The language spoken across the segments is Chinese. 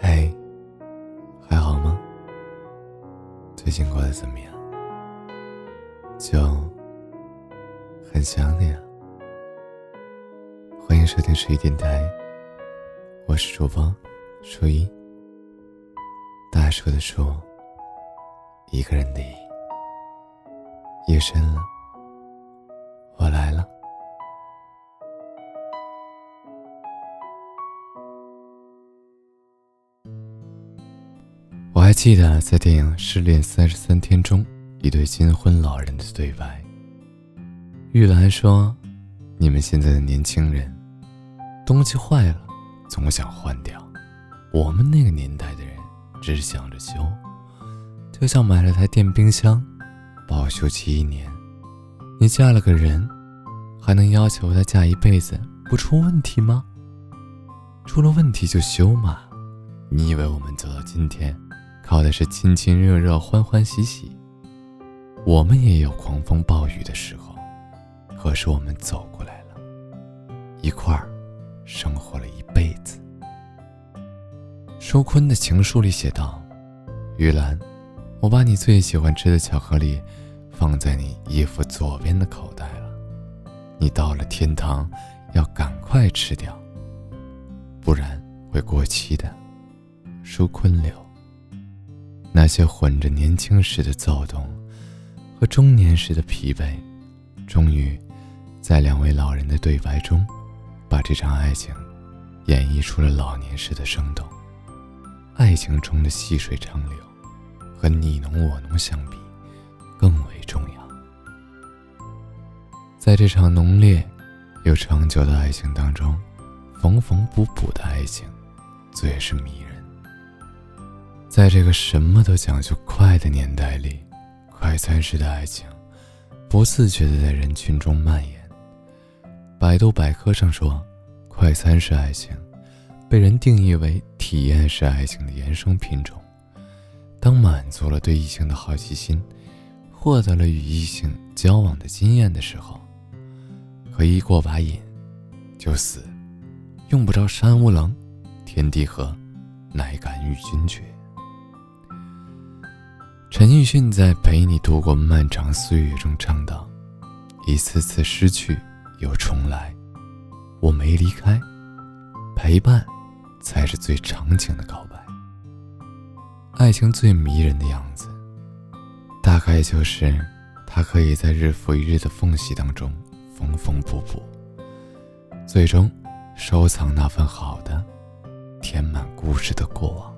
嘿，还好吗？最近过得怎么样？就很想你啊！欢迎收听十一电台，我是主播初一，大树的树，一个人的。夜深了，记得在电影《失恋三十三天》中，一对新婚老人的对白。玉兰说：“你们现在的年轻人，东西坏了总想换掉，我们那个年代的人只想着修，就像买了台电冰箱。”保修期一年，你嫁了个人，还能要求他嫁一辈子不出问题吗？出了问题就修嘛。你以为我们走到今天，靠的是亲亲热热、欢欢喜喜？我们也有狂风暴雨的时候，可是我们走过来了，一块儿生活了一辈子。舒坤的情书里写道：“玉兰。”我把你最喜欢吃的巧克力放在你衣服左边的口袋了，你到了天堂要赶快吃掉，不然会过期的。舒坤流。那些混着年轻时的躁动和中年时的疲惫，终于在两位老人的对白中，把这场爱情演绎出了老年时的生动。爱情中的细水长流。和你侬我侬相比，更为重要。在这场浓烈又长久的爱情当中，缝缝补补的爱情最是迷人。在这个什么都讲究快的年代里，快餐式的爱情不自觉地在人群中蔓延。百度百科上说，快餐式爱情被人定义为体验式爱情的衍生品种。当满足了对异性的好奇心，获得了与异性交往的经验的时候，可一过把瘾就死，用不着山无棱，天地合，乃敢与君绝。陈奕迅在《陪你度过漫长岁月》中唱道：“一次次失去又重来，我没离开，陪伴才是最长情的告白。”爱情最迷人的样子，大概就是它可以在日复一日的缝隙当中缝缝补补，最终收藏那份好的，填满故事的过往。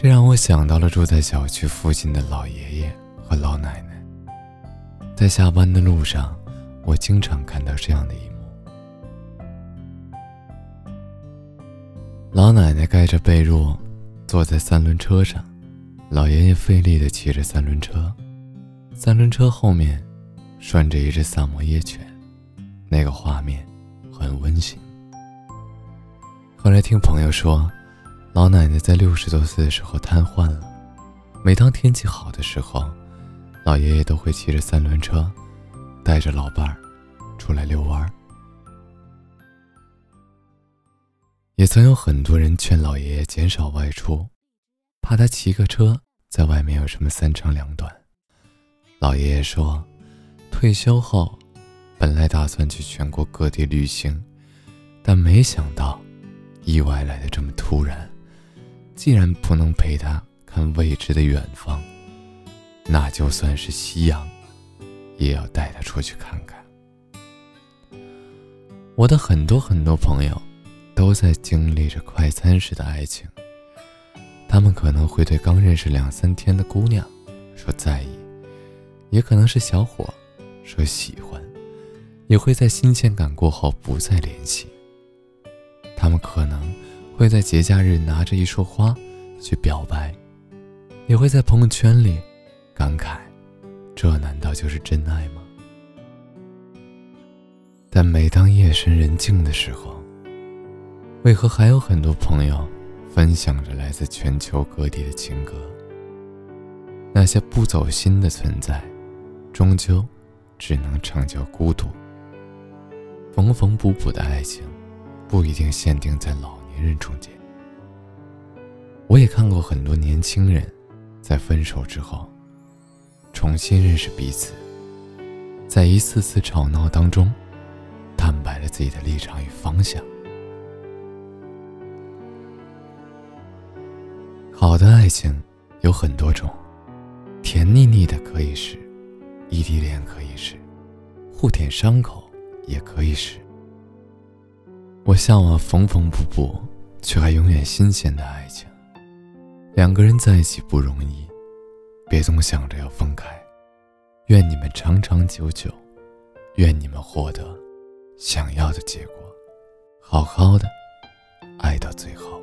这让我想到了住在小区附近的老爷爷和老奶奶，在下班的路上，我经常看到这样的一幕。老奶奶盖着被褥，坐在三轮车上，老爷爷费力地骑着三轮车，三轮车后面拴着一只萨摩耶犬，那个画面很温馨。后来听朋友说，老奶奶在六十多岁的时候瘫痪了，每当天气好的时候，老爷爷都会骑着三轮车，带着老伴儿出来遛弯儿。也曾有很多人劝老爷爷减少外出，怕他骑个车在外面有什么三长两短。老爷爷说，退休后本来打算去全国各地旅行，但没想到意外来的这么突然。既然不能陪他看未知的远方，那就算是夕阳，也要带他出去看看。我的很多很多朋友。都在经历着快餐式的爱情，他们可能会对刚认识两三天的姑娘说在意，也可能是小伙说喜欢，也会在新鲜感过后不再联系。他们可能会在节假日拿着一束花去表白，也会在朋友圈里感慨：这难道就是真爱吗？但每当夜深人静的时候，为何还有很多朋友分享着来自全球各地的情歌？那些不走心的存在，终究只能成就孤独。缝缝补补的爱情，不一定限定在老人中间。我也看过很多年轻人，在分手之后，重新认识彼此，在一次次吵闹当中，坦白了自己的立场与方向。好的爱情有很多种，甜腻腻的可以是，异地恋可以是，互舔伤口也可以是。我向往缝缝补补，却还永远新鲜的爱情。两个人在一起不容易，别总想着要分开。愿你们长长久久，愿你们获得想要的结果，好好的爱到最后。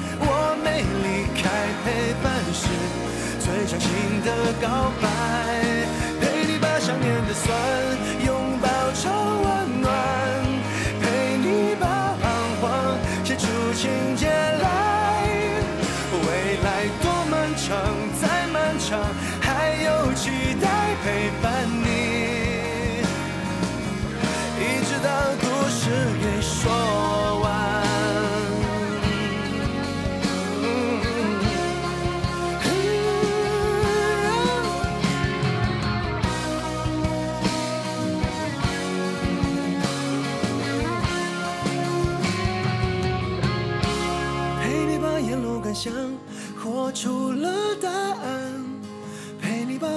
情的告白，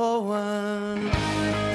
过往